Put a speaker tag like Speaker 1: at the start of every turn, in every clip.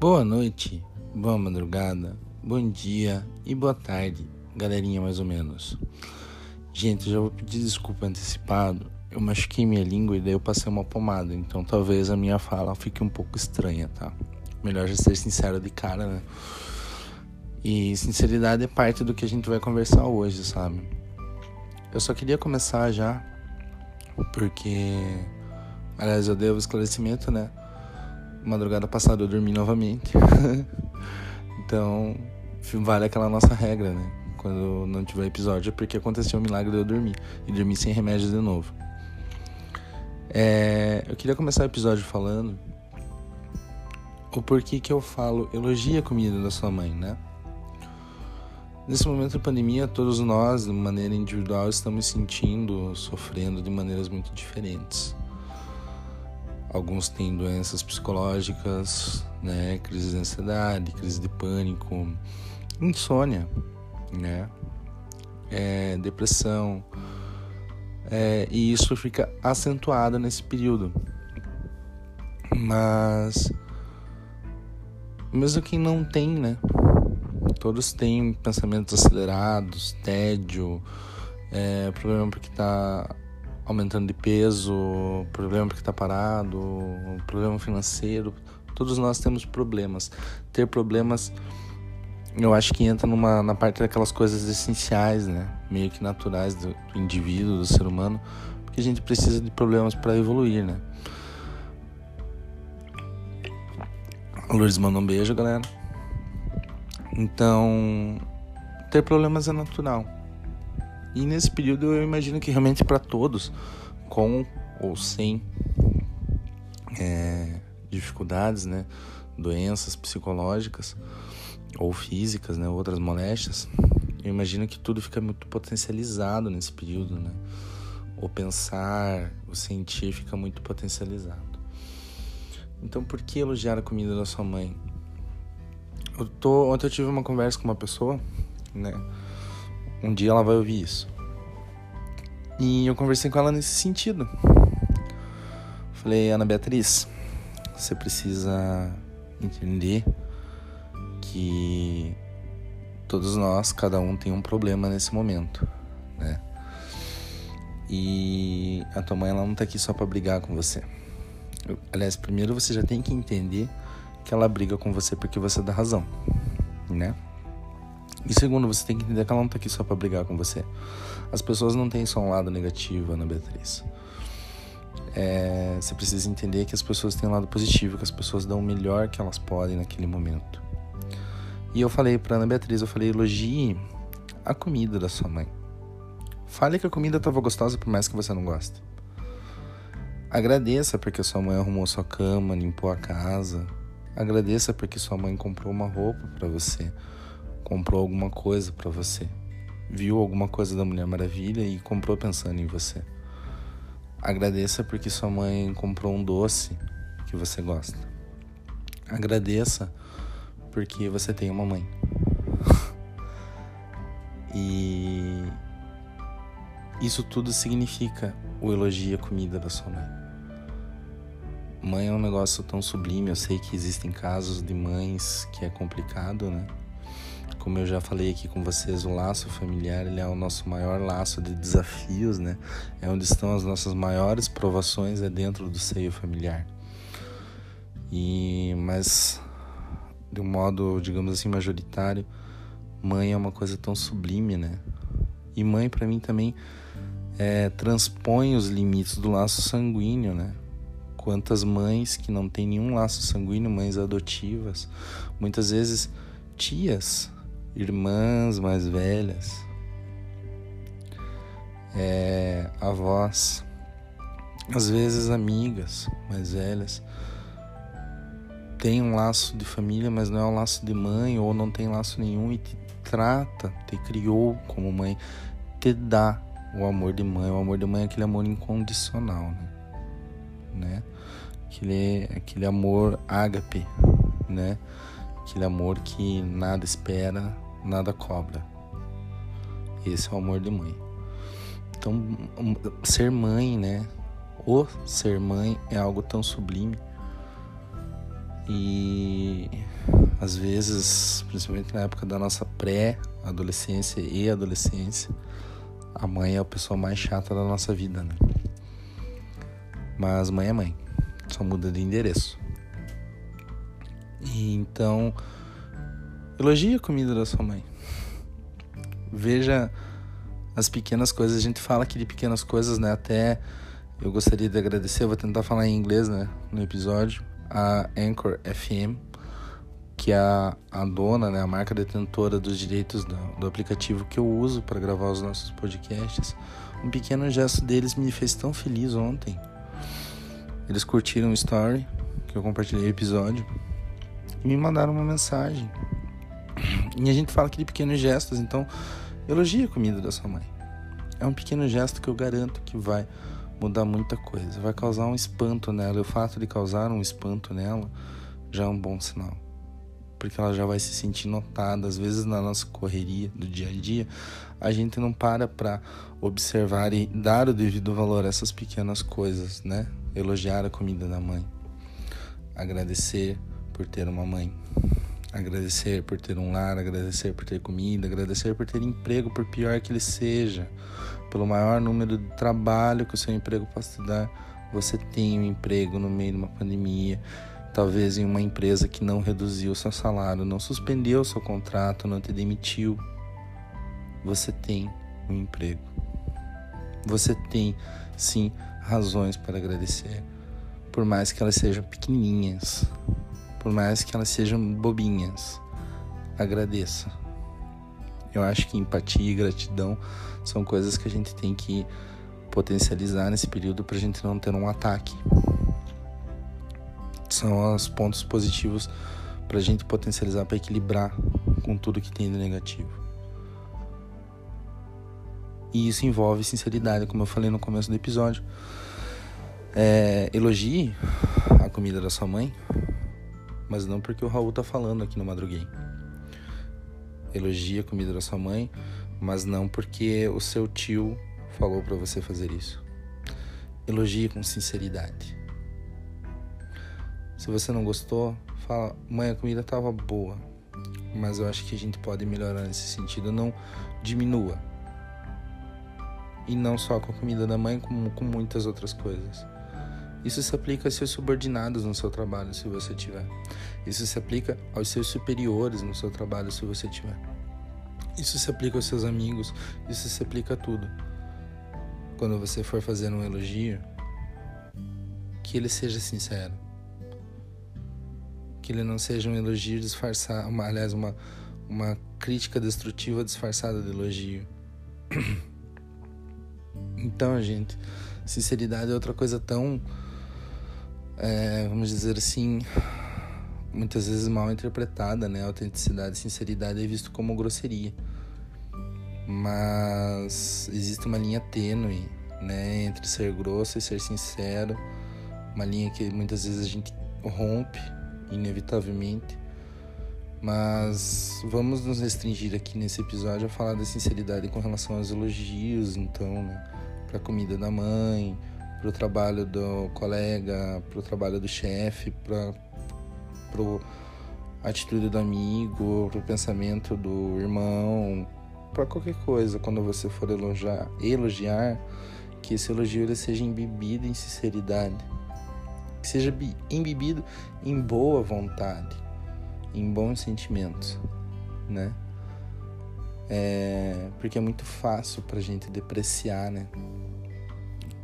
Speaker 1: Boa noite, boa madrugada, bom dia e boa tarde, galerinha mais ou menos. Gente, já vou pedir desculpa antecipado. Eu machuquei minha língua e daí eu passei uma pomada, então talvez a minha fala fique um pouco estranha, tá? Melhor já ser sincero de cara, né? E sinceridade é parte do que a gente vai conversar hoje, sabe? Eu só queria começar já, porque, aliás, eu devo esclarecimento, né? madrugada passada eu dormi novamente. então, vale aquela nossa regra, né? Quando não tiver episódio é porque aconteceu o milagre de eu dormir. E dormir sem remédio de novo. É, eu queria começar o episódio falando o porquê que eu falo elogia a comida da sua mãe, né? Nesse momento de pandemia, todos nós, de maneira individual, estamos sentindo, sofrendo de maneiras muito diferentes. Alguns têm doenças psicológicas, né? Crise de ansiedade, crise de pânico, insônia, né? É, depressão. É, e isso fica acentuado nesse período. Mas mesmo quem não tem, né? Todos têm pensamentos acelerados, tédio, é, problema porque tá aumentando de peso, problema porque está parado, problema financeiro. Todos nós temos problemas. Ter problemas, eu acho que entra numa, na parte daquelas coisas essenciais, né? Meio que naturais do, do indivíduo, do ser humano, porque a gente precisa de problemas para evoluir, né? A Lourdes manda um beijo, galera. Então, ter problemas é natural. E nesse período eu imagino que realmente para todos, com ou sem é, dificuldades, né, doenças psicológicas ou físicas, né, outras moléstias, eu imagino que tudo fica muito potencializado nesse período, né? O pensar, o sentir fica muito potencializado. Então, por que elogiar a comida da sua mãe? Eu tô, ontem eu tive uma conversa com uma pessoa, né? Um dia ela vai ouvir isso. E eu conversei com ela nesse sentido. Falei, Ana Beatriz, você precisa entender que todos nós, cada um tem um problema nesse momento, né? E a tua mãe ela não tá aqui só para brigar com você. Aliás, primeiro você já tem que entender que ela briga com você porque você dá razão, né? E segundo, você tem que entender que ela não tá aqui só para brigar com você. As pessoas não têm só um lado negativo, Ana Beatriz. É, você precisa entender que as pessoas têm um lado positivo, que as pessoas dão o melhor que elas podem naquele momento. E eu falei para Ana Beatriz, eu falei, elogie a comida da sua mãe. Fale que a comida estava gostosa por mais que você não goste. Agradeça porque sua mãe arrumou sua cama, limpou a casa. Agradeça porque sua mãe comprou uma roupa para você comprou alguma coisa para você, viu alguma coisa da Mulher Maravilha e comprou pensando em você. Agradeça porque sua mãe comprou um doce que você gosta. Agradeça porque você tem uma mãe. e isso tudo significa o elogio à comida da sua mãe. Mãe é um negócio tão sublime, eu sei que existem casos de mães que é complicado, né? Como eu já falei aqui com vocês, o laço familiar ele é o nosso maior laço de desafios, né? É onde estão as nossas maiores provações é dentro do seio familiar. E mas de um modo, digamos assim, majoritário, mãe é uma coisa tão sublime, né? E mãe para mim também é, transpõe os limites do laço sanguíneo, né? Quantas mães que não têm nenhum laço sanguíneo, mães adotivas, muitas vezes tias, irmãs mais velhas, é, avós, às vezes amigas mais velhas, tem um laço de família, mas não é um laço de mãe, ou não tem laço nenhum e te trata, te criou como mãe, te dá o amor de mãe. O amor de mãe é aquele amor incondicional, né? né? Aquele, aquele amor ágape, né? Aquele amor que nada espera, nada cobra. Esse é o amor de mãe. Então, ser mãe, né? o ser mãe é algo tão sublime. E às vezes, principalmente na época da nossa pré-adolescência e adolescência, a mãe é a pessoa mais chata da nossa vida, né? Mas mãe é mãe, só muda de endereço. E então, elogie a comida da sua mãe. Veja as pequenas coisas. A gente fala aqui de pequenas coisas, né? Até eu gostaria de agradecer, vou tentar falar em inglês, né, no episódio, a Anchor FM, que é a, a dona, né, a marca detentora dos direitos do, do aplicativo que eu uso para gravar os nossos podcasts. Um pequeno gesto deles me fez tão feliz ontem. Eles curtiram o story que eu compartilhei o episódio e me mandaram uma mensagem. E a gente fala aqui de pequenos gestos, então elogie a comida da sua mãe. É um pequeno gesto que eu garanto que vai mudar muita coisa, vai causar um espanto nela. E o fato de causar um espanto nela já é um bom sinal. Porque ela já vai se sentir notada. Às vezes, na nossa correria do dia a dia, a gente não para para observar e dar o devido valor a essas pequenas coisas, né? Elogiar a comida da mãe, agradecer por ter uma mãe, agradecer por ter um lar, agradecer por ter comida, agradecer por ter emprego, por pior que ele seja pelo maior número de trabalho que o seu emprego possa te dar, você tem um emprego no meio de uma pandemia, talvez em uma empresa que não reduziu o seu salário, não suspendeu o seu contrato, não te demitiu. Você tem um emprego. Você tem, sim, razões para agradecer, por mais que elas sejam pequenininhas, por mais que elas sejam bobinhas. Agradeça. Eu acho que empatia e gratidão são coisas que a gente tem que potencializar nesse período para a gente não ter um ataque. São os pontos positivos para a gente potencializar, para equilibrar com tudo que tem de negativo. E isso envolve sinceridade, como eu falei no começo do episódio. É, elogie a comida da sua mãe, mas não porque o Raul tá falando aqui no Madruguei elogie a comida da sua mãe, mas não porque o seu tio falou para você fazer isso. Elogie com sinceridade. Se você não gostou, fala: "Mãe, a comida estava boa, mas eu acho que a gente pode melhorar nesse sentido, não diminua". E não só com a comida da mãe, como com muitas outras coisas. Isso se aplica aos seus subordinados no seu trabalho, se você tiver. Isso se aplica aos seus superiores no seu trabalho, se você tiver. Isso se aplica aos seus amigos, isso se aplica a tudo. Quando você for fazer um elogio, que ele seja sincero. Que ele não seja um elogio disfarçado, uma, aliás, uma, uma crítica destrutiva disfarçada de elogio. Então, gente, sinceridade é outra coisa tão é, vamos dizer assim, muitas vezes mal interpretada, né? Autenticidade e sinceridade é visto como grosseria. Mas existe uma linha tênue, né, entre ser grosso e ser sincero, uma linha que muitas vezes a gente rompe inevitavelmente. Mas vamos nos restringir aqui nesse episódio a falar da sinceridade com relação aos elogios, então, né, para a comida da mãe, para o trabalho do colega, para o trabalho do chefe, para a atitude do amigo, para o pensamento do irmão, para qualquer coisa. Quando você for elogiar, elogiar que esse elogio ele seja embebido em sinceridade, que seja embebido em boa vontade, em bons sentimentos, né? É, porque é muito fácil para gente depreciar, né?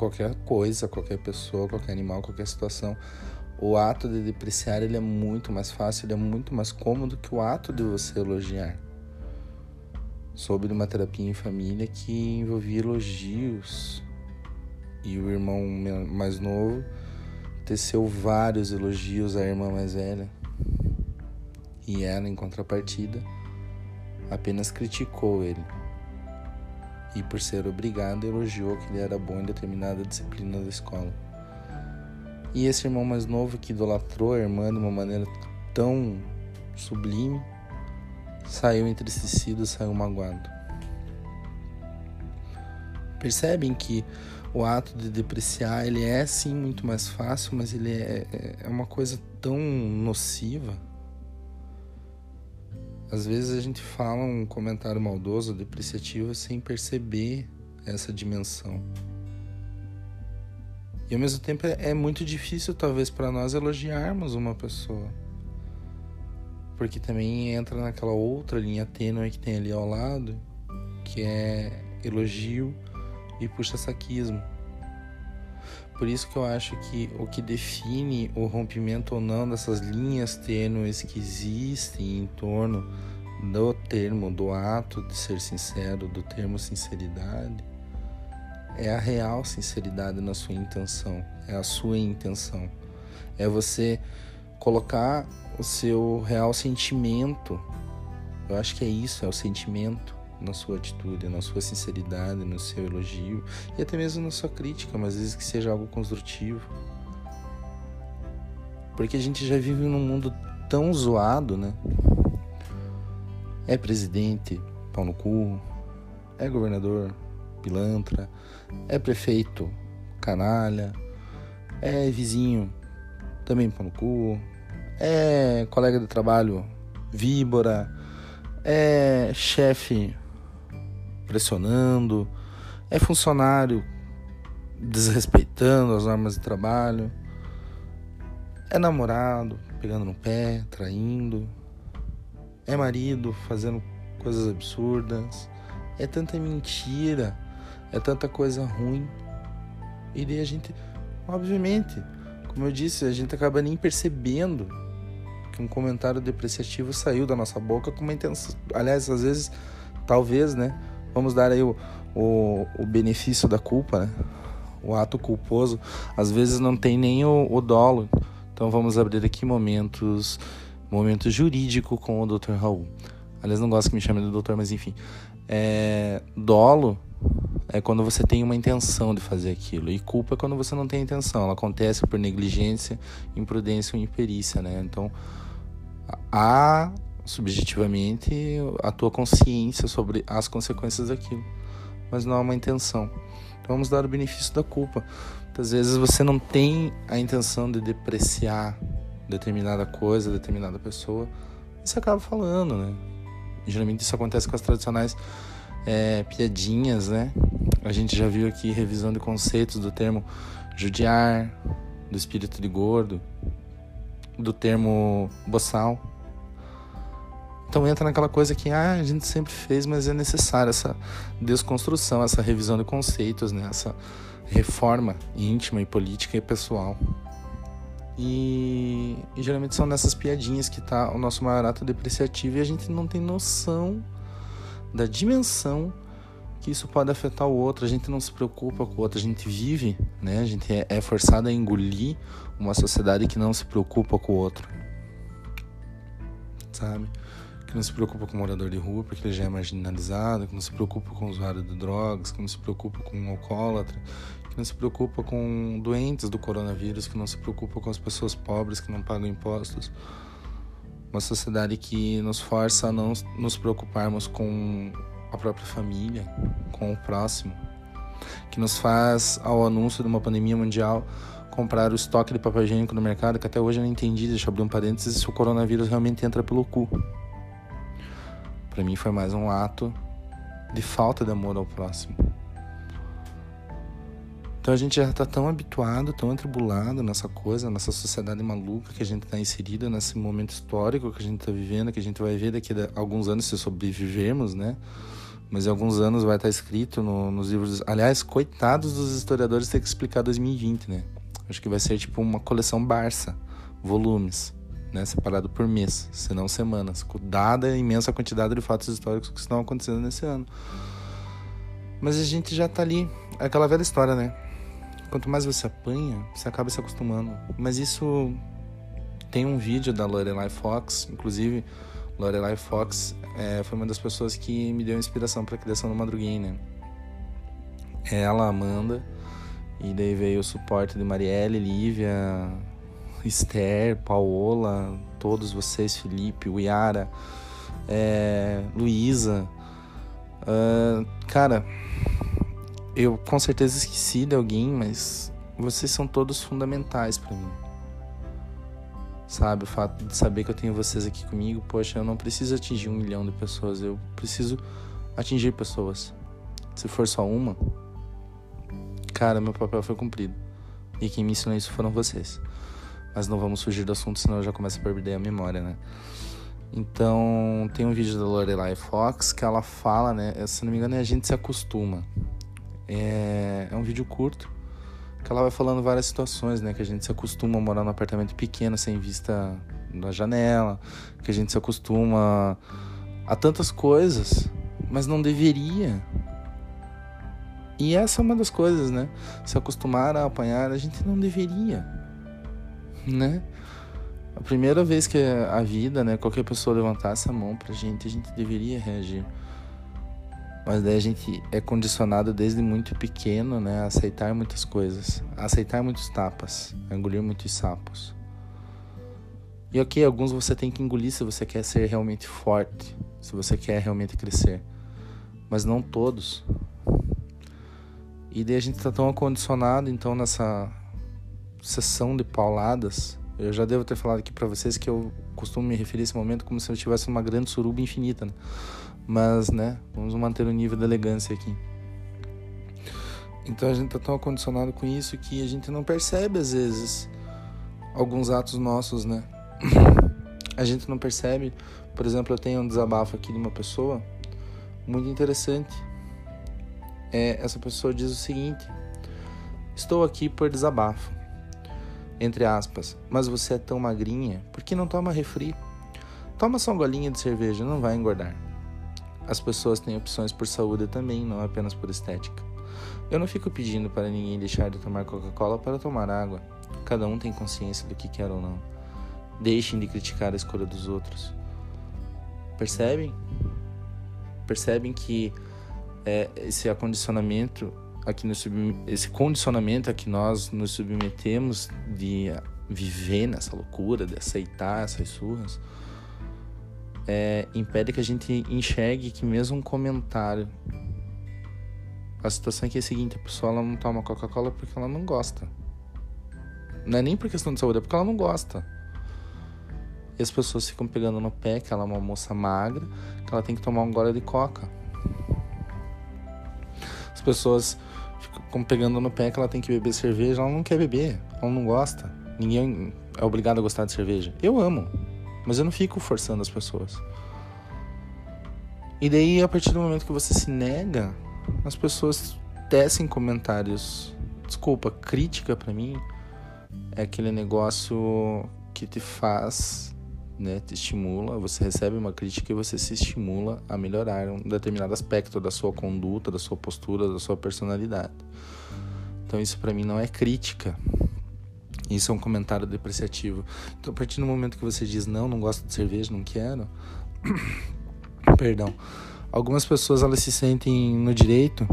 Speaker 1: Qualquer coisa, qualquer pessoa, qualquer animal, qualquer situação, o ato de depreciar ele é muito mais fácil, ele é muito mais cômodo que o ato de você elogiar. Soube de uma terapia em família que envolvia elogios. E o irmão mais novo teceu vários elogios à irmã mais velha. E ela, em contrapartida, apenas criticou ele e, por ser obrigado, elogiou que ele era bom em determinada disciplina da escola. E esse irmão mais novo que idolatrou a irmã de uma maneira tão sublime, saiu entristecido, saiu magoado. Percebem que o ato de depreciar, ele é sim muito mais fácil, mas ele é, é, é uma coisa tão nociva. Às vezes a gente fala um comentário maldoso, depreciativo, sem perceber essa dimensão. E ao mesmo tempo é, é muito difícil, talvez, para nós elogiarmos uma pessoa. Porque também entra naquela outra linha tênue que tem ali ao lado, que é elogio e puxa-saquismo. Por isso que eu acho que o que define o rompimento ou não dessas linhas tênues que existem em torno do termo, do ato de ser sincero, do termo sinceridade, é a real sinceridade na sua intenção, é a sua intenção. É você colocar o seu real sentimento. Eu acho que é isso, é o sentimento na sua atitude, na sua sinceridade, no seu elogio e até mesmo na sua crítica, mas às vezes que seja algo construtivo. Porque a gente já vive num mundo tão zoado, né? É presidente, pau no cu, é governador, pilantra, é prefeito, canalha, é vizinho, também pau no cu, é colega de trabalho, víbora, é chefe pressionando, é funcionário desrespeitando as normas de trabalho, é namorado pegando no pé, traindo, é marido fazendo coisas absurdas, é tanta mentira, é tanta coisa ruim. E daí a gente, obviamente, como eu disse, a gente acaba nem percebendo que um comentário depreciativo saiu da nossa boca com uma intenção. Aliás, às vezes, talvez, né? Vamos dar aí o, o, o benefício da culpa, né? O ato culposo, às vezes não tem nem o, o dolo. Então vamos abrir aqui momentos, momento jurídico com o Dr. Raul. Aliás, não gosto que me chamem de doutor, mas enfim. É, dolo é quando você tem uma intenção de fazer aquilo. E culpa é quando você não tem intenção. Ela acontece por negligência, imprudência ou imperícia, né? Então, há subjetivamente a tua consciência sobre as consequências daquilo, mas não há uma intenção. Então vamos dar o benefício da culpa. Muitas vezes você não tem a intenção de depreciar determinada coisa, determinada pessoa, e você acaba falando, né? Geralmente isso acontece com as tradicionais é, piadinhas, né? A gente já viu aqui revisão de conceitos do termo judiar, do espírito de gordo, do termo boçal. Então entra naquela coisa que ah, a gente sempre fez, mas é necessária essa desconstrução, essa revisão de conceitos, né? essa reforma íntima e política e pessoal. E, e geralmente são nessas piadinhas que está o nosso maior ato depreciativo e a gente não tem noção da dimensão que isso pode afetar o outro. A gente não se preocupa com o outro, a gente vive, né? A gente é, é forçado a engolir uma sociedade que não se preocupa com o outro, sabe? Que não se preocupa com o morador de rua porque ele já é marginalizado, que não se preocupa com o usuário de drogas, que não se preocupa com o alcoólatra, que não se preocupa com doentes do coronavírus, que não se preocupa com as pessoas pobres que não pagam impostos. Uma sociedade que nos força a não nos preocuparmos com a própria família, com o próximo, que nos faz, ao anúncio de uma pandemia mundial, comprar o estoque de papel higiênico no mercado, que até hoje eu não entendi, deixa eu abrir um parênteses, se o coronavírus realmente entra pelo cu. Para mim foi mais um ato de falta de amor ao próximo. Então a gente já está tão habituado, tão atribulado nessa coisa, nessa sociedade maluca que a gente está inserida, nesse momento histórico que a gente está vivendo, que a gente vai ver daqui a alguns anos se sobrevivermos, né? Mas em alguns anos vai estar tá escrito no, nos livros. Aliás, coitados dos historiadores ter que explicar 2020, né? Acho que vai ser tipo uma coleção Barça, volumes né, separado por mês, se não semanas, dada a imensa quantidade de fatos históricos que estão acontecendo nesse ano. Mas a gente já tá ali, é aquela velha história, né? Quanto mais você apanha, você acaba se acostumando. Mas isso tem um vídeo da Lorelai Fox, inclusive Lorelai Fox é, foi uma das pessoas que me deu inspiração para a criação do Madruguinha, né? Ela, Amanda, e daí veio o suporte de Marielle, Lívia, Esther, Paola, todos vocês, Felipe, Yara, é, Luísa. Uh, cara, eu com certeza esqueci de alguém, mas vocês são todos fundamentais para mim. Sabe, o fato de saber que eu tenho vocês aqui comigo, poxa, eu não preciso atingir um milhão de pessoas, eu preciso atingir pessoas. Se for só uma, cara, meu papel foi cumprido. E quem me ensinou isso foram vocês. Mas não vamos fugir do assunto, senão eu já começo a perder a memória, né? Então, tem um vídeo da Lorelai Fox que ela fala, né? Se não me engano, é a gente se acostuma. É, é um vídeo curto que ela vai falando várias situações, né? Que a gente se acostuma a morar num apartamento pequeno sem vista na janela, que a gente se acostuma a tantas coisas, mas não deveria. E essa é uma das coisas, né? Se acostumar a apanhar, a gente não deveria, né? A primeira vez que a vida, né, qualquer pessoa levantasse a mão pra gente, a gente deveria reagir. Mas daí a gente é condicionado desde muito pequeno, né, a aceitar muitas coisas, a aceitar muitos tapas, a engolir muitos sapos. E ok, alguns você tem que engolir se você quer ser realmente forte, se você quer realmente crescer. Mas não todos. E daí a gente tá tão acondicionado, então, nessa sessão de pauladas. Eu já devo ter falado aqui para vocês que eu costumo me referir a esse momento como se eu tivesse uma grande suruba infinita, né? Mas, né, vamos manter o nível de elegância aqui. Então a gente tá tão acondicionado com isso que a gente não percebe às vezes alguns atos nossos, né? A gente não percebe. Por exemplo, eu tenho um desabafo aqui de uma pessoa muito interessante é, essa pessoa diz o seguinte: Estou aqui por desabafo. Entre aspas, mas você é tão magrinha, por que não toma refri? Toma só uma golinha de cerveja, não vai engordar. As pessoas têm opções por saúde também, não apenas por estética. Eu não fico pedindo para ninguém deixar de tomar Coca-Cola para tomar água. Cada um tem consciência do que quer ou não. Deixem de criticar a escolha dos outros. Percebem? Percebem que é, esse acondicionamento aqui no esse condicionamento a que nós nos submetemos de viver nessa loucura, de aceitar essas surras, é, impede que a gente enxergue que mesmo um comentário. A situação aqui é a seguinte: a pessoa ela não toma Coca-Cola porque ela não gosta. Não é nem por questão de saúde, é porque ela não gosta. E as pessoas ficam pegando no pé que ela é uma moça magra, que ela tem que tomar um gole de coca. As pessoas ficam pegando no pé que ela tem que beber cerveja, ela não quer beber, ela não gosta. Ninguém é obrigado a gostar de cerveja. Eu amo, mas eu não fico forçando as pessoas. E daí, a partir do momento que você se nega, as pessoas tecem comentários. Desculpa, crítica para mim é aquele negócio que te faz né, te estimula, você recebe uma crítica e você se estimula a melhorar um determinado aspecto da sua conduta, da sua postura, da sua personalidade. Então isso para mim não é crítica. Isso é um comentário depreciativo. Então a partir do momento que você diz não, não gosto de cerveja, não quero, perdão. Algumas pessoas elas se sentem no direito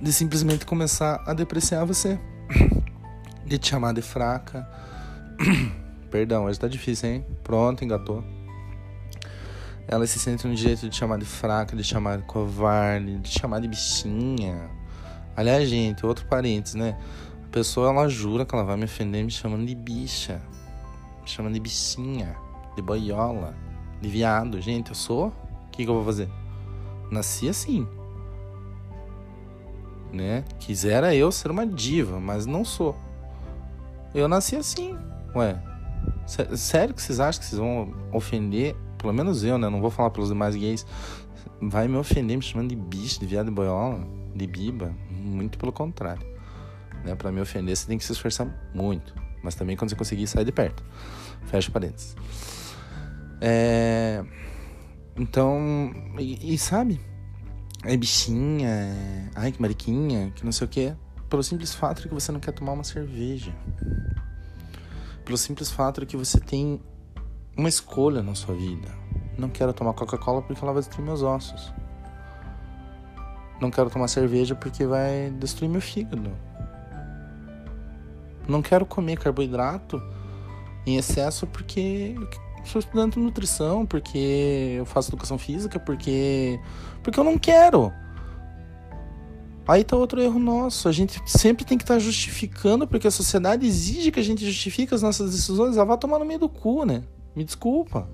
Speaker 1: de simplesmente começar a depreciar você, de te chamar de fraca, Perdão, hoje tá difícil, hein? Pronto, engatou. Ela se sente no direito de chamar de fraca, de chamar de covarde, de chamar de bichinha. Aliás, gente, outro parênteses, né? A pessoa ela jura que ela vai me ofender me chamando de bicha, me chamando de bichinha, de boiola, de viado. Gente, eu sou? O que, que eu vou fazer? Nasci assim. Né? Quisera eu ser uma diva, mas não sou. Eu nasci assim. Ué, sério que vocês acham que vocês vão ofender? Pelo menos eu, né? Não vou falar pelos demais gays. Vai me ofender me chamando de bicho, de viado de boiola, de biba? Muito pelo contrário. Né? Pra me ofender, você tem que se esforçar muito. Mas também quando você conseguir, sair de perto. Fecha parênteses. É... Então, e, e, sabe? É bichinha, é... ai que mariquinha, que não sei o que. Pelo simples fato de que você não quer tomar uma cerveja pelo simples fato de que você tem uma escolha na sua vida. Não quero tomar Coca-Cola porque ela vai destruir meus ossos. Não quero tomar cerveja porque vai destruir meu fígado. Não quero comer carboidrato em excesso porque eu sou estudante de nutrição, porque eu faço educação física, porque porque eu não quero. Aí tá outro erro nosso. A gente sempre tem que estar tá justificando, porque a sociedade exige que a gente justifique as nossas decisões. Ela vai tomar no meio do cu, né? Me desculpa.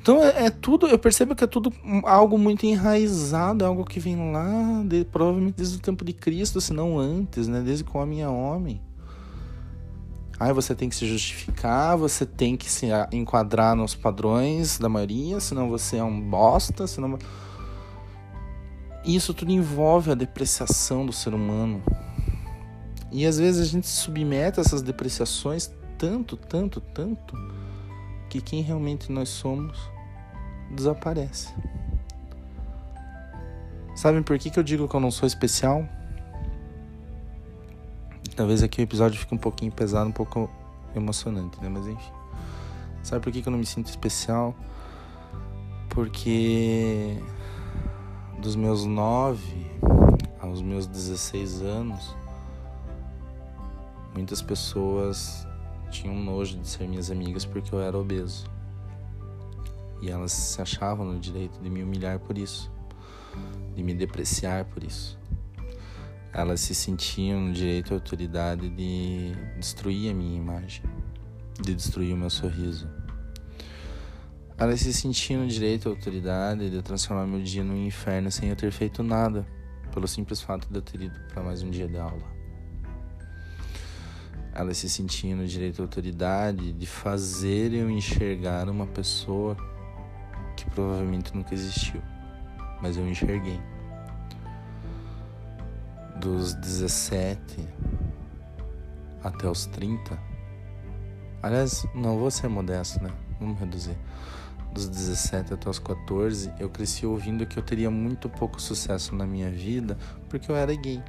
Speaker 1: Então é, é, tudo, eu percebo que é tudo algo muito enraizado, é algo que vem lá, de, provavelmente desde o tempo de Cristo, se não antes, né? Desde que o homem é homem. Aí você tem que se justificar, você tem que se enquadrar nos padrões da maioria, senão você é um bosta, senão isso tudo envolve a depreciação do ser humano. E às vezes a gente se submete a essas depreciações tanto, tanto, tanto, que quem realmente nós somos desaparece. Sabem por que, que eu digo que eu não sou especial? Talvez aqui o episódio fique um pouquinho pesado, um pouco emocionante, né? Mas enfim. Sabe por que, que eu não me sinto especial? Porque dos meus 9 aos meus 16 anos, muitas pessoas tinham nojo de ser minhas amigas porque eu era obeso. E elas se achavam no direito de me humilhar por isso, de me depreciar por isso. Elas se sentiam no direito e autoridade de destruir a minha imagem, de destruir o meu sorriso ela se sentia no direito à autoridade de transformar meu dia num inferno sem eu ter feito nada, pelo simples fato de eu ter ido para mais um dia de aula. Ela se sentia no direito à autoridade de fazer eu enxergar uma pessoa que provavelmente nunca existiu, mas eu enxerguei. Dos 17 até os 30. Aliás, não vou ser modesto, né? Vamos reduzir dos 17 até os 14, eu cresci ouvindo que eu teria muito pouco sucesso na minha vida porque eu era gay.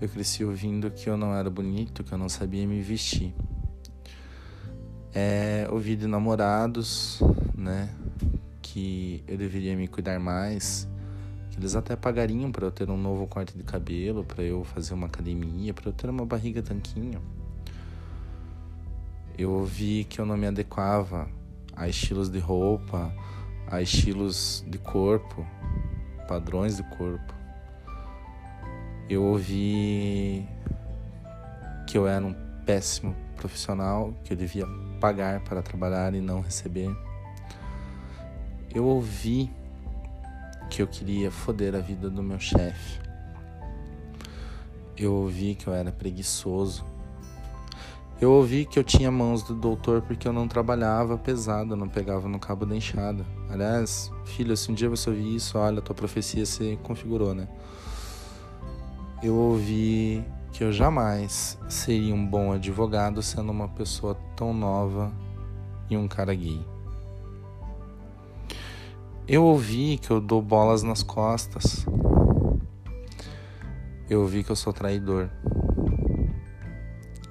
Speaker 1: Eu cresci ouvindo que eu não era bonito, que eu não sabia me vestir. É, ouvi de namorados, né, que eu deveria me cuidar mais, que eles até pagariam para eu ter um novo corte de cabelo, para eu fazer uma academia, para eu ter uma barriga tanquinho. Eu ouvi que eu não me adequava a estilos de roupa, a estilos de corpo, padrões de corpo. Eu ouvi que eu era um péssimo profissional, que eu devia pagar para trabalhar e não receber. Eu ouvi que eu queria foder a vida do meu chefe. Eu ouvi que eu era preguiçoso, eu ouvi que eu tinha mãos do doutor porque eu não trabalhava pesado, não pegava no cabo da enxada. Aliás, filho, se um dia você ouvir isso, olha, tua profecia se configurou, né? Eu ouvi que eu jamais seria um bom advogado sendo uma pessoa tão nova e um cara gay. Eu ouvi que eu dou bolas nas costas. Eu ouvi que eu sou traidor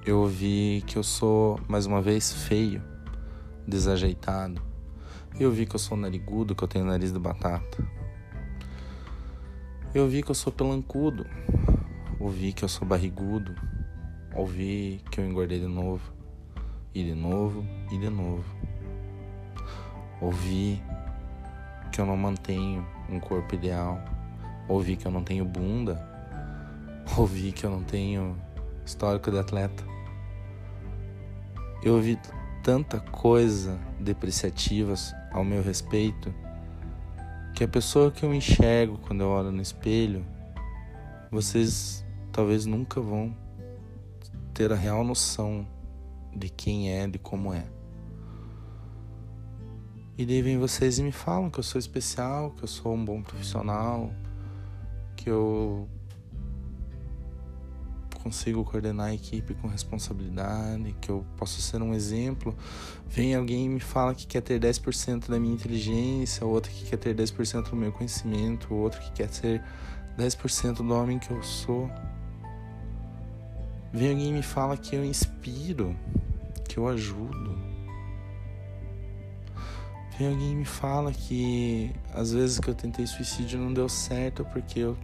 Speaker 1: eu ouvi que eu sou, mais uma vez, feio, desajeitado. Eu vi que eu sou narigudo, que eu tenho nariz de batata. Eu vi que eu sou pelancudo. Ouvi que eu sou barrigudo. Ouvi que eu engordei de novo. E de novo, e de novo. Ouvi que eu não mantenho um corpo ideal. Ouvi que eu não tenho bunda. Ouvi que eu não tenho histórico de atleta. Eu ouvi tanta coisa depreciativas ao meu respeito que a pessoa que eu enxergo quando eu olho no espelho, vocês talvez nunca vão ter a real noção de quem é, de como é. E daí vem vocês e me falam que eu sou especial, que eu sou um bom profissional, que eu consigo coordenar a equipe com responsabilidade, que eu posso ser um exemplo. Vem alguém e me fala que quer ter 10% da minha inteligência, outro que quer ter 10% do meu conhecimento, outro que quer ser 10% do homem que eu sou. Vem alguém e me fala que eu inspiro, que eu ajudo. Vem alguém e me fala que às vezes que eu tentei suicídio não deu certo porque eu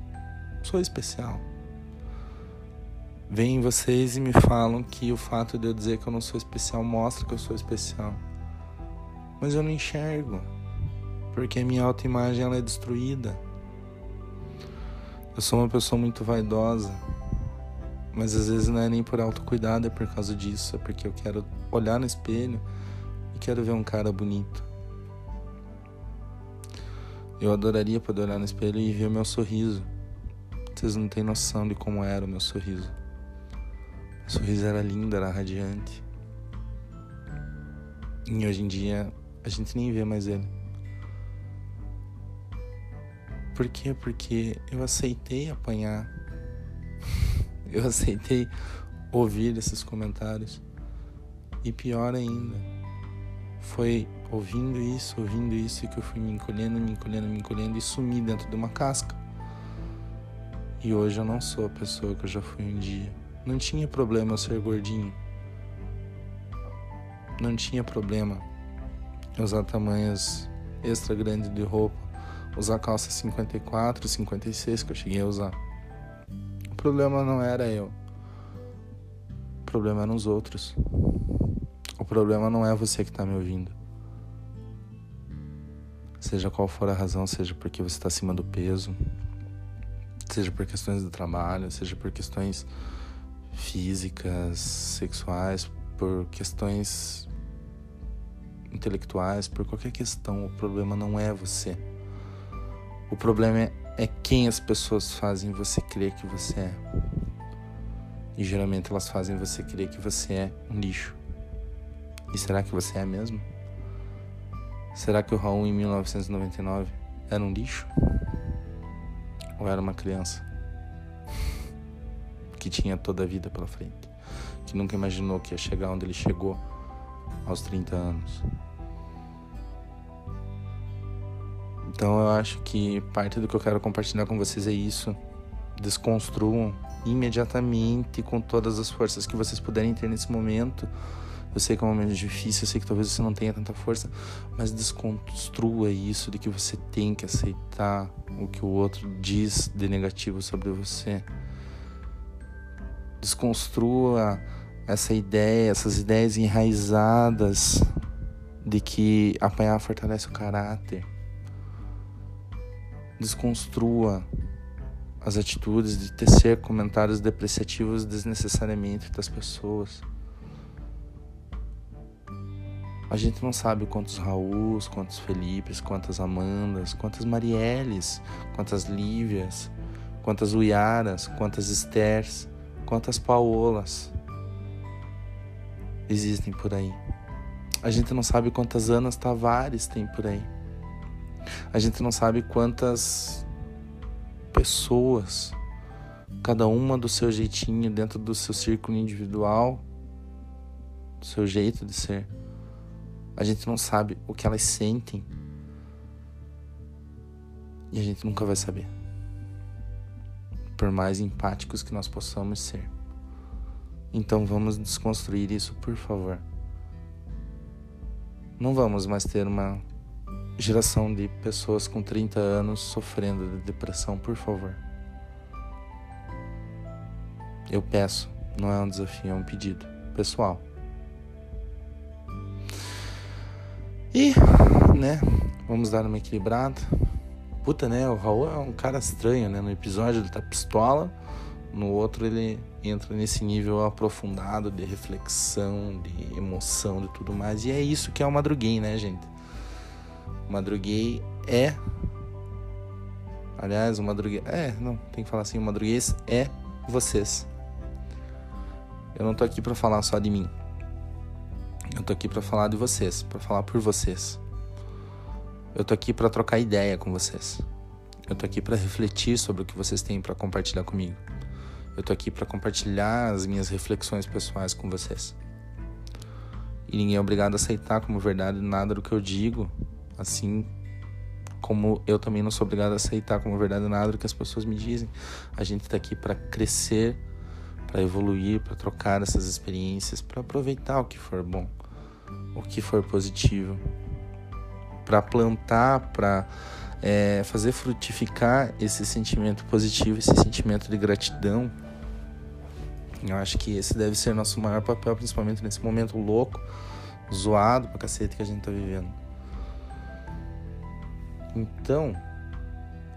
Speaker 1: sou especial. Vêm vocês e me falam que o fato de eu dizer que eu não sou especial mostra que eu sou especial. Mas eu não enxergo, porque a minha autoimagem ela é destruída. Eu sou uma pessoa muito vaidosa, mas às vezes não é nem por autocuidado, é por causa disso, é porque eu quero olhar no espelho e quero ver um cara bonito. Eu adoraria poder olhar no espelho e ver o meu sorriso. Vocês não têm noção de como era o meu sorriso. Meu sorriso era lindo, era radiante. E hoje em dia a gente nem vê mais ele. Por quê? Porque eu aceitei apanhar. Eu aceitei ouvir esses comentários. E pior ainda, foi ouvindo isso, ouvindo isso, que eu fui me encolhendo, me encolhendo, me encolhendo e sumi dentro de uma casca. E hoje eu não sou a pessoa que eu já fui um dia. Não tinha problema ser gordinho. Não tinha problema usar tamanhos extra grandes de roupa, usar calça 54, 56 que eu cheguei a usar. O problema não era eu. O problema eram os outros. O problema não é você que está me ouvindo. Seja qual for a razão, seja porque você está acima do peso, seja por questões do trabalho, seja por questões físicas, sexuais, por questões intelectuais, por qualquer questão, o problema não é você. O problema é, é quem as pessoas fazem você crer que você é. E geralmente elas fazem você crer que você é um lixo. E será que você é mesmo? Será que o Raul em 1999 era um lixo? Ou era uma criança que tinha toda a vida pela frente, que nunca imaginou que ia chegar onde ele chegou aos 30 anos? Então eu acho que parte do que eu quero compartilhar com vocês é isso. Desconstruam imediatamente com todas as forças que vocês puderem ter nesse momento eu sei que é um momento difícil, eu sei que talvez você não tenha tanta força, mas desconstrua isso de que você tem que aceitar o que o outro diz de negativo sobre você. Desconstrua essa ideia, essas ideias enraizadas de que apanhar fortalece o caráter. Desconstrua as atitudes de tecer comentários depreciativos desnecessariamente das pessoas. A gente não sabe quantos Rauls, quantos Felipes, quantas Amandas, quantas Marielles, quantas Lívias, quantas Uiaras, quantas Esthers, quantas Paolas existem por aí. A gente não sabe quantas Anas Tavares tem por aí. A gente não sabe quantas pessoas, cada uma do seu jeitinho, dentro do seu círculo individual, do seu jeito de ser a gente não sabe o que elas sentem. E a gente nunca vai saber. Por mais empáticos que nós possamos ser. Então vamos desconstruir isso, por favor. Não vamos mais ter uma geração de pessoas com 30 anos sofrendo de depressão, por favor. Eu peço, não é um desafio, é um pedido pessoal. E, né, vamos dar uma equilibrada. Puta, né, o Raul é um cara estranho, né? No episódio ele tá pistola, no outro ele entra nesse nível aprofundado de reflexão, de emoção, de tudo mais. E é isso que é o Madruguei, né, gente? O Madruguei é. Aliás, o Madruguei. É, não, tem que falar assim: o Madruguês é vocês. Eu não tô aqui para falar só de mim. Eu tô aqui para falar de vocês, para falar por vocês. Eu tô aqui para trocar ideia com vocês. Eu tô aqui para refletir sobre o que vocês têm para compartilhar comigo. Eu tô aqui para compartilhar as minhas reflexões pessoais com vocês. E ninguém é obrigado a aceitar como verdade nada do que eu digo, assim como eu também não sou obrigado a aceitar como verdade nada do que as pessoas me dizem. A gente tá aqui para crescer, para evoluir, para trocar essas experiências, para aproveitar o que for bom o que for positivo, para plantar, para é, fazer frutificar esse sentimento positivo, esse sentimento de gratidão. Eu acho que esse deve ser nosso maior papel, principalmente nesse momento louco, zoado pra cacete que a gente tá vivendo. Então,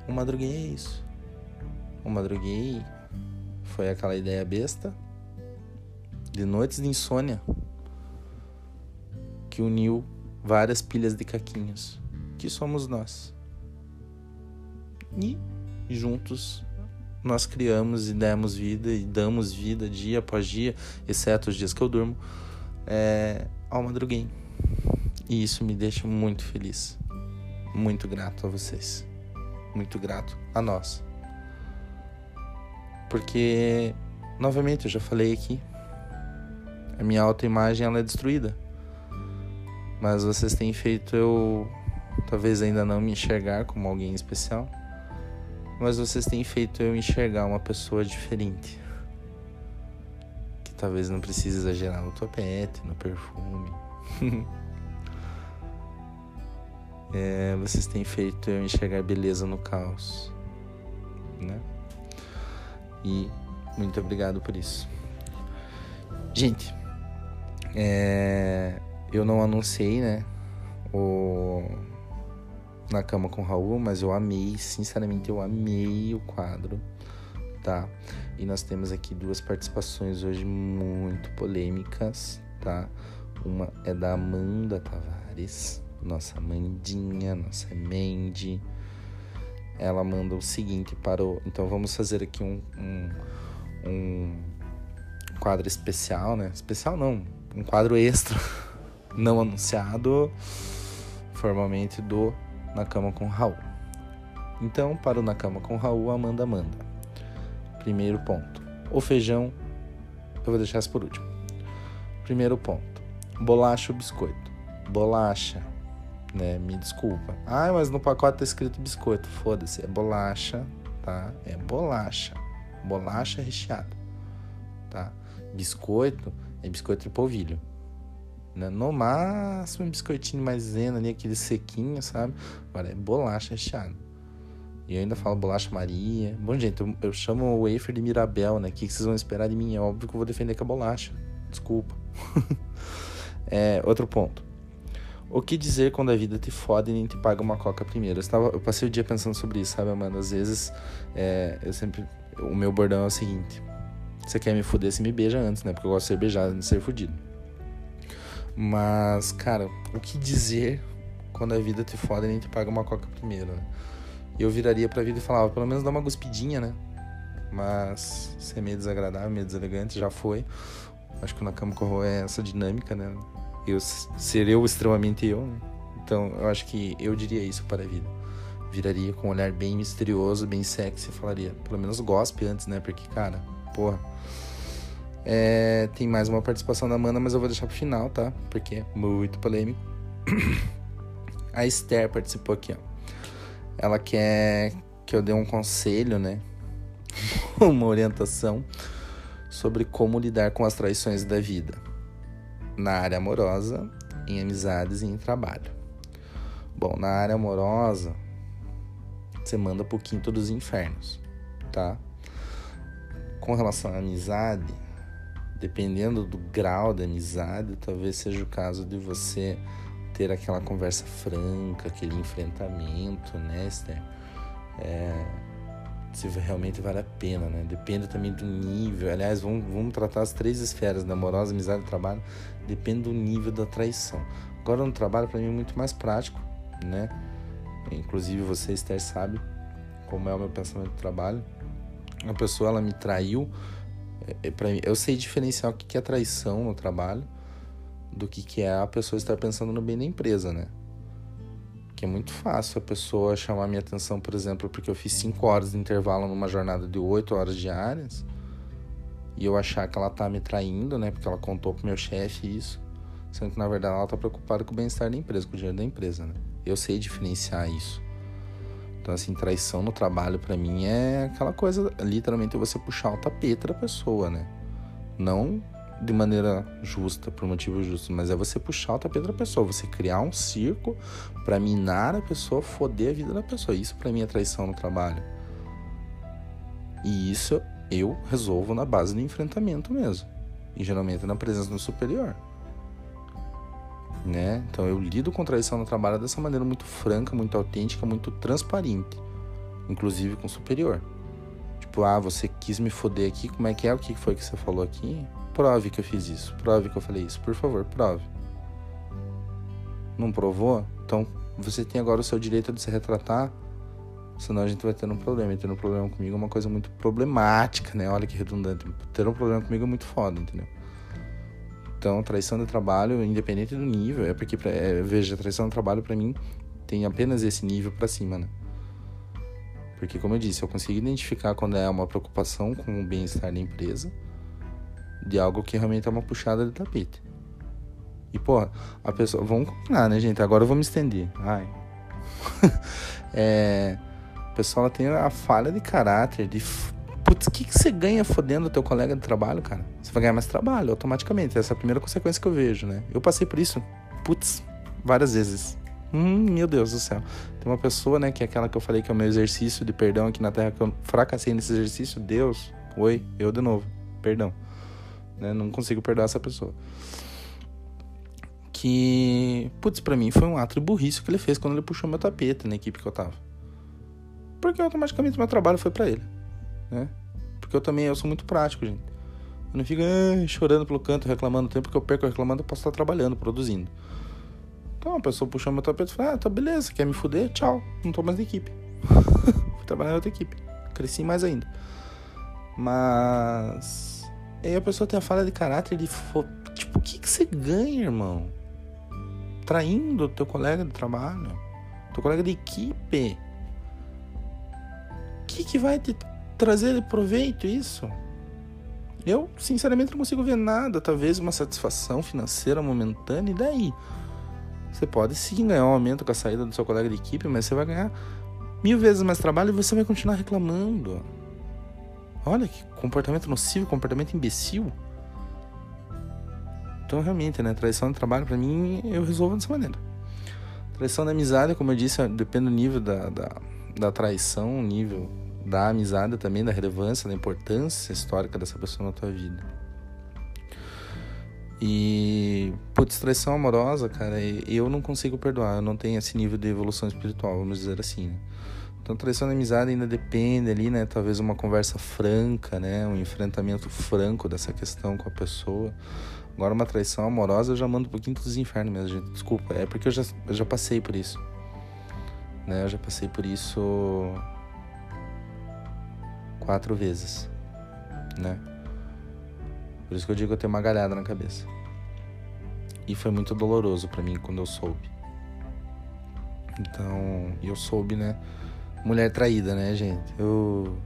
Speaker 1: o madruguei é isso. eu madruguei, foi aquela ideia besta de noites de insônia que uniu várias pilhas de caquinhos, que somos nós. E juntos nós criamos e demos vida e damos vida dia após dia, exceto os dias que eu durmo, é, ao madruguei. E isso me deixa muito feliz. Muito grato a vocês. Muito grato a nós. Porque, novamente, eu já falei aqui, a minha autoimagem ela é destruída. Mas vocês têm feito eu talvez ainda não me enxergar como alguém especial, mas vocês têm feito eu enxergar uma pessoa diferente. Que talvez não precise exagerar no topete, no perfume. é, vocês têm feito eu enxergar beleza no caos, né? E muito obrigado por isso. Gente, é, eu não anunciei, né? O na cama com o Raul, mas eu amei, sinceramente eu amei o quadro, tá? E nós temos aqui duas participações hoje muito polêmicas, tá? Uma é da Amanda Tavares, nossa Mandinha, nossa Mandy. Ela manda o seguinte para o. Então vamos fazer aqui um, um, um quadro especial, né? Especial não, um quadro extra, não anunciado formalmente do na Cama com Raul. Então, para o Na Cama com Raul, Amanda manda. Primeiro ponto. O feijão, eu vou deixar isso por último. Primeiro ponto. Bolacha ou biscoito? Bolacha, né? Me desculpa. Ah, mas no pacote tá escrito biscoito. Foda-se, é bolacha, tá? É bolacha. Bolacha recheada, tá? Biscoito é biscoito de polvilho. Né? No máximo um biscoitinho maisena ali, aquele sequinho, sabe? Agora é bolacha recheada. E eu ainda falo bolacha Maria. Bom, gente, eu, eu chamo o wafer de Mirabel, né? O que, que vocês vão esperar de mim? É óbvio que eu vou defender com a bolacha. Desculpa. é, outro ponto. O que dizer quando a vida te fode e nem te paga uma coca primeiro? Eu, estava, eu passei o dia pensando sobre isso, sabe, Amanda? Às vezes, é, eu sempre... O meu bordão é o seguinte. Você quer me fuder, você me beija antes, né? Porque eu gosto de ser beijado, de ser fudido. Mas, cara, o que dizer quando a vida te foda e nem te paga uma coca primeiro, né? Eu viraria pra vida e falava, pelo menos dá uma guspidinha, né? Mas ser meio desagradável, meio deselegante, já foi. Acho que o Nakama Corro é essa dinâmica, né? Eu ser eu extremamente eu, né? Então, eu acho que eu diria isso para a vida. Viraria com um olhar bem misterioso, bem sexy e falaria, pelo menos gospe antes, né? Porque, cara, porra, é, tem mais uma participação da Amanda, mas eu vou deixar pro final, tá? Porque é muito polêmico. A Esther participou aqui, ó. Ela quer que eu dê um conselho, né? uma orientação sobre como lidar com as traições da vida na área amorosa, em amizades e em trabalho. Bom, na área amorosa, você manda pro quinto dos infernos, tá? Com relação à amizade, dependendo do grau da amizade, talvez seja o caso de você ter aquela conversa franca, aquele enfrentamento, né, Esther? É, se realmente vale a pena, né? Depende também do nível. Aliás, vamos, vamos tratar as três esferas, da amorosa, amizade e trabalho. Depende do nível da traição. Agora, no trabalho, para mim, é muito mais prático, né? Inclusive, você, Esther, sabe como é o meu pensamento do trabalho. Uma pessoa, ela me traiu é, é, mim, eu sei diferenciar o que é traição no trabalho do que, que é a pessoa estar pensando no bem da empresa, né? Que é muito fácil a pessoa chamar minha atenção, por exemplo, porque eu fiz 5 horas de intervalo numa jornada de 8 horas diárias e eu achar que ela tá me traindo, né? Porque ela contou pro meu chefe isso, sendo que na verdade ela tá preocupada com o bem-estar da empresa, com o dinheiro da empresa, né? Eu sei diferenciar isso. Então, assim, traição no trabalho para mim é aquela coisa, literalmente, você puxar o tapete da pessoa, né? Não de maneira justa, por motivo justo, mas é você puxar o tapete da pessoa, você criar um circo para minar a pessoa, foder a vida da pessoa. Isso para mim é traição no trabalho. E isso eu resolvo na base do enfrentamento mesmo. E geralmente na presença do superior né? Então eu lido com traição no trabalho dessa maneira muito franca, muito autêntica, muito transparente, inclusive com o superior. Tipo, ah, você quis me foder aqui, como é que é? O que foi que você falou aqui? Prove que eu fiz isso, prove que eu falei isso, por favor, prove. Não provou? Então você tem agora o seu direito de se retratar, senão a gente vai ter um problema. E ter um problema comigo é uma coisa muito problemática, né? Olha que redundante. Ter um problema comigo é muito foda, entendeu? Então, traição de trabalho, independente do nível, é porque, é, veja, traição de trabalho para mim tem apenas esse nível para cima, né? Porque, como eu disse, eu consigo identificar quando é uma preocupação com o bem-estar da empresa de algo que realmente é uma puxada de tapete. E, pô, a pessoa. Vamos combinar, né, gente? Agora eu vou me estender. Ai. é. Pessoa tem a falha de caráter, de. Putz, o que, que você ganha fodendo o teu colega de trabalho, cara? Você vai ganhar mais trabalho, automaticamente. Essa é a primeira consequência que eu vejo, né? Eu passei por isso, putz, várias vezes. Hum, meu Deus do céu. Tem uma pessoa, né, que é aquela que eu falei que é o meu exercício de perdão aqui na Terra, que eu fracassei nesse exercício. Deus, oi, eu de novo, perdão. Né? Não consigo perdoar essa pessoa. Que, putz, pra mim foi um ato de burrice que ele fez quando ele puxou meu tapete na equipe que eu tava. Porque automaticamente meu trabalho foi para ele, né? Porque eu também, eu sou muito prático, gente. Eu não fico ah, chorando pelo canto, reclamando o tempo que eu perco reclamando, eu posso estar trabalhando, produzindo. Então a pessoa puxou meu tapete e falou: Ah, tá beleza, quer me fuder? Tchau, não tô mais na equipe. Fui trabalhar em outra equipe. Cresci mais ainda. Mas. Aí a pessoa tem a falha de caráter de. Tipo, o que, que você ganha, irmão? Traindo teu colega de trabalho, teu colega de equipe. O que, que vai te trazer proveito isso? Eu, sinceramente, não consigo ver nada. Talvez uma satisfação financeira momentânea, e daí? Você pode sim ganhar um aumento com a saída do seu colega de equipe, mas você vai ganhar mil vezes mais trabalho e você vai continuar reclamando. Olha que comportamento nocivo, comportamento imbecil. Então, realmente, né? Traição de trabalho, para mim, eu resolvo dessa maneira. Traição da amizade, como eu disse, depende do nível da, da, da traição, nível da amizade também, da relevância, da importância histórica dessa pessoa na tua vida. E, putz, traição amorosa, cara, eu não consigo perdoar. Eu não tenho esse nível de evolução espiritual, vamos dizer assim. Né? Então, traição da amizade ainda depende ali, né? Talvez uma conversa franca, né? Um enfrentamento franco dessa questão com a pessoa. Agora, uma traição amorosa, eu já mando um pouquinho dos infernos mesmo, gente. Desculpa, é porque eu já, eu já passei por isso. Né? Eu já passei por isso quatro vezes, né? Por isso que eu digo que eu tenho uma galhada na cabeça. E foi muito doloroso para mim quando eu soube. Então, eu soube, né? Mulher traída, né, gente? Eu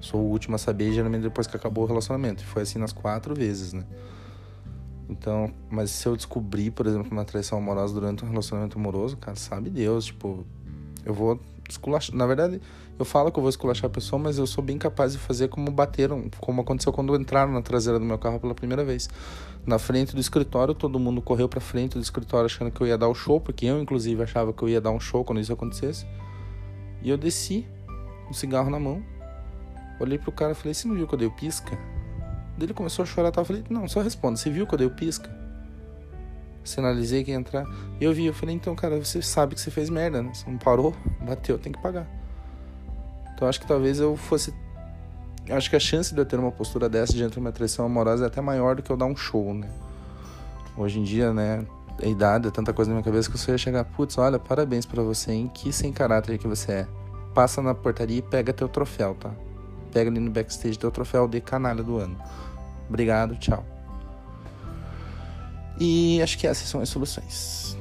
Speaker 1: sou o último a saber, geralmente depois que acabou o relacionamento. E foi assim nas quatro vezes, né? Então, mas se eu descobrir, por exemplo, uma traição amorosa durante um relacionamento amoroso, cara, sabe Deus, tipo, eu vou esculachar. Na verdade, eu falo que eu vou esculachar a pessoa, mas eu sou bem capaz de fazer como bateram, como aconteceu quando entraram na traseira do meu carro pela primeira vez. Na frente do escritório, todo mundo correu para frente do escritório achando que eu ia dar o show, porque eu inclusive achava que eu ia dar um show quando isso acontecesse. E eu desci, um cigarro na mão. Olhei pro cara e falei: "Você não viu que eu dei o pisca?" Ele começou a chorar, tá? eu falei: "Não, só responda. Você viu que eu dei o pisca?" Sinalizei que ia entrar. E eu vi, eu falei: "Então, cara, você sabe que você fez merda, né? Você não parou, bateu, tem que pagar." Então acho que talvez eu fosse. Acho que a chance de eu ter uma postura dessa diante de uma traição amorosa é até maior do que eu dar um show, né? Hoje em dia, né? A idade, é tanta coisa na minha cabeça que eu só ia chegar, putz, olha, parabéns para você, hein? Que sem caráter que você é. Passa na portaria e pega teu troféu, tá? Pega ali no backstage teu troféu de canalha do ano. Obrigado, tchau. E acho que essas são as soluções,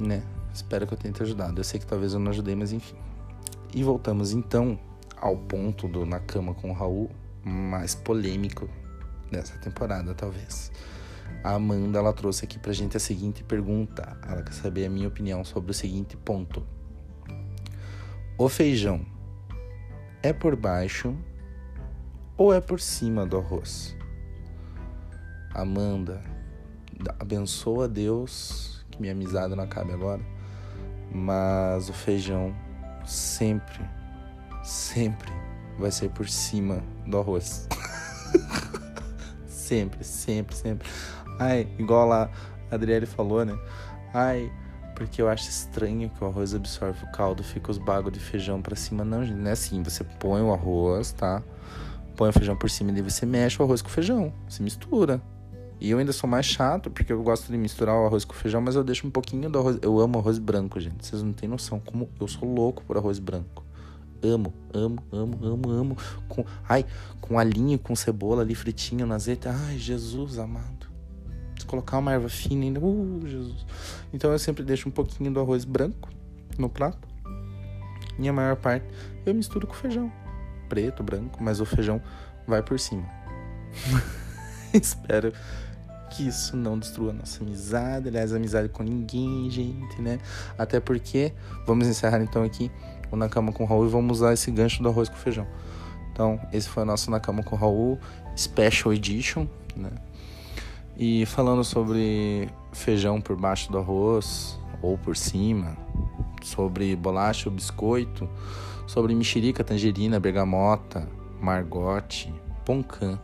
Speaker 1: né? Espero que eu tenha te ajudado. Eu sei que talvez eu não ajudei, mas enfim. E voltamos então ao ponto do Na Cama com o Raul mais polêmico dessa temporada, talvez. A Amanda ela trouxe aqui pra gente a seguinte pergunta. Ela quer saber a minha opinião sobre o seguinte ponto. O feijão é por baixo ou é por cima do arroz? Amanda, abençoa Deus que minha amizade não acabe agora, mas o feijão sempre, sempre vai ser por cima do arroz. sempre, sempre, sempre. Ai, igual lá a Adriele falou, né? Ai, Porque eu acho estranho que o arroz absorve o caldo, fica os bagos de feijão para cima. Não, gente, não é assim. Você põe o arroz, tá? Põe o feijão por cima e você mexe o arroz com o feijão. Se mistura. E eu ainda sou mais chato, porque eu gosto de misturar o arroz com o feijão, mas eu deixo um pouquinho do arroz. Eu amo arroz branco, gente. Vocês não têm noção como eu sou louco por arroz branco. Amo, amo, amo, amo, amo. Com, ai, com alinho, com cebola ali fritinho no azeite. Ai, Jesus amado. Se colocar uma erva fina ainda. Uh, Jesus. Então eu sempre deixo um pouquinho do arroz branco no prato. E a maior parte eu misturo com feijão. Preto, branco, mas o feijão vai por cima. Espero que isso não destrua nossa amizade, aliás, amizade com ninguém, gente, né? Até porque, vamos encerrar então aqui o Na Cama com o Raul e vamos usar esse gancho do arroz com feijão. Então, esse foi o nosso Na Cama com o Raul Special Edition, né? E falando sobre feijão por baixo do arroz ou por cima, sobre bolacha ou biscoito, sobre mexerica, tangerina, bergamota, margote, poncan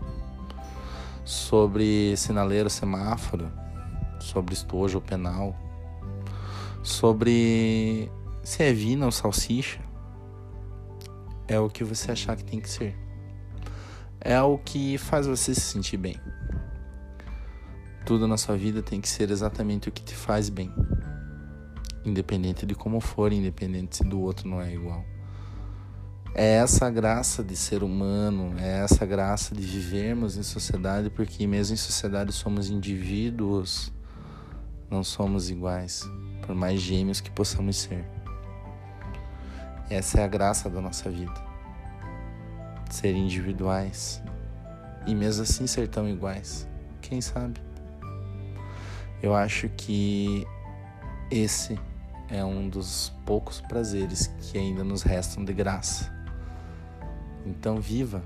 Speaker 1: sobre sinaleiro, semáforo, sobre estojo penal, sobre se é vina ou salsicha. É o que você achar que tem que ser. É o que faz você se sentir bem. Tudo na sua vida tem que ser exatamente o que te faz bem. Independente de como for, independente se do outro não é igual. É essa graça de ser humano, é essa graça de vivermos em sociedade, porque mesmo em sociedade somos indivíduos, não somos iguais, por mais gêmeos que possamos ser. Essa é a graça da nossa vida. Ser individuais e mesmo assim ser tão iguais. Quem sabe? Eu acho que esse é um dos poucos prazeres que ainda nos restam de graça então viva.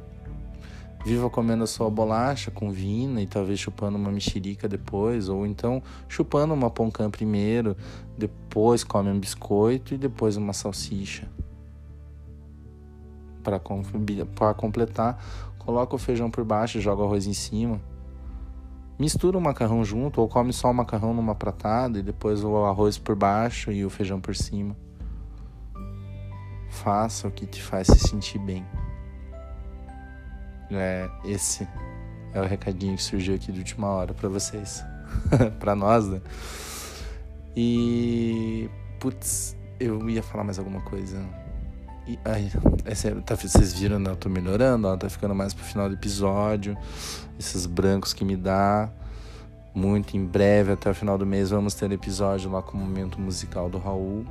Speaker 1: Viva comendo a sua bolacha com vina e talvez chupando uma mexerica depois, ou então chupando uma poncã primeiro, depois come um biscoito e depois uma salsicha. Para completar, coloca o feijão por baixo, joga o arroz em cima. Mistura o macarrão junto ou come só o macarrão numa pratada e depois o arroz por baixo e o feijão por cima. Faça o que te faz se sentir bem. É, esse é o recadinho que surgiu aqui de última hora para vocês. para nós, né? E. Putz, eu ia falar mais alguma coisa. E, essa, tá, vocês viram, né? Eu tô melhorando, ó, tá ficando mais pro final do episódio. Esses brancos que me dá. Muito em breve, até o final do mês, vamos ter episódio lá com o momento musical do Raul.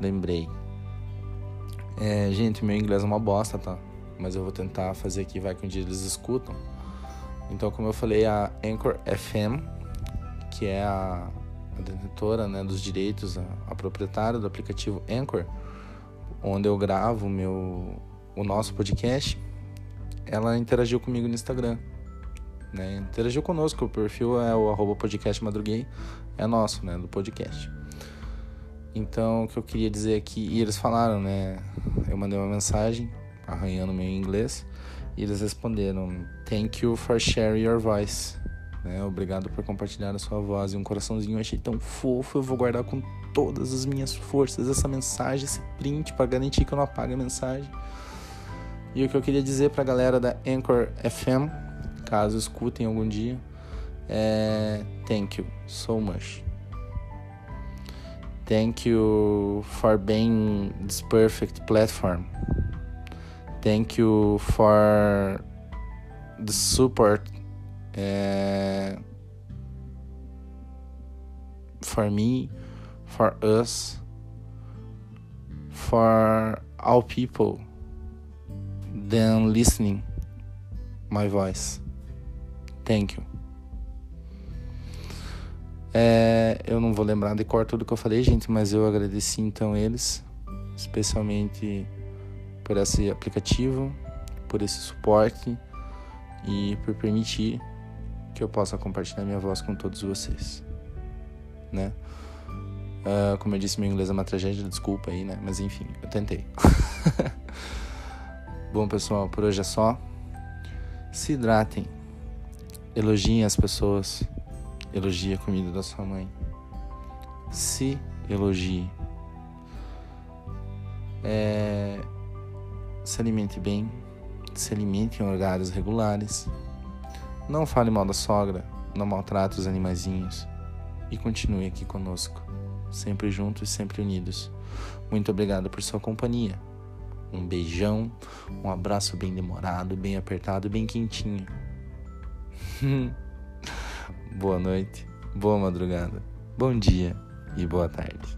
Speaker 1: Lembrei. É, gente, meu inglês é uma bosta, tá? mas eu vou tentar fazer aqui, vai que um dia eles escutam. Então, como eu falei, a Anchor FM, que é a, a detentora né, dos direitos, a, a, proprietária do aplicativo Anchor, onde eu gravo meu, o nosso podcast, ela interagiu comigo no Instagram. Né? Interagiu conosco, o perfil é o arroba podcast madruguei, é nosso, né, do podcast. Então, o que eu queria dizer aqui, e eles falaram, né, eu mandei uma mensagem arranhando meu inglês. E eles responderam: Thank you for sharing your voice. Né? Obrigado por compartilhar a sua voz. E um coraçãozinho eu achei tão fofo. Eu vou guardar com todas as minhas forças essa mensagem, esse print, para garantir que eu não apague a mensagem. E o que eu queria dizer para a galera da Anchor FM, caso escutem algum dia, é thank you so much. Thank you for being this perfect platform. Thank you for the support uh, for me, for us, for all people then listening my voice. Thank you. É, eu não vou lembrar de cor tudo que eu falei, gente, mas eu agradeci então eles, especialmente por esse aplicativo, por esse suporte e por permitir que eu possa compartilhar minha voz com todos vocês, né? Uh, como eu disse, meu inglês é uma tragédia, desculpa aí, né? Mas enfim, eu tentei. Bom, pessoal, por hoje é só. Se hidratem. Elogiem as pessoas. Elogie a comida da sua mãe. Se elogie. É, se alimente bem, se alimente em horários regulares. Não fale mal da sogra, não maltrate os animaizinhos e continue aqui conosco, sempre juntos sempre unidos. Muito obrigado por sua companhia. Um beijão, um abraço bem demorado, bem apertado, bem quentinho. boa noite, boa madrugada, bom dia e boa tarde.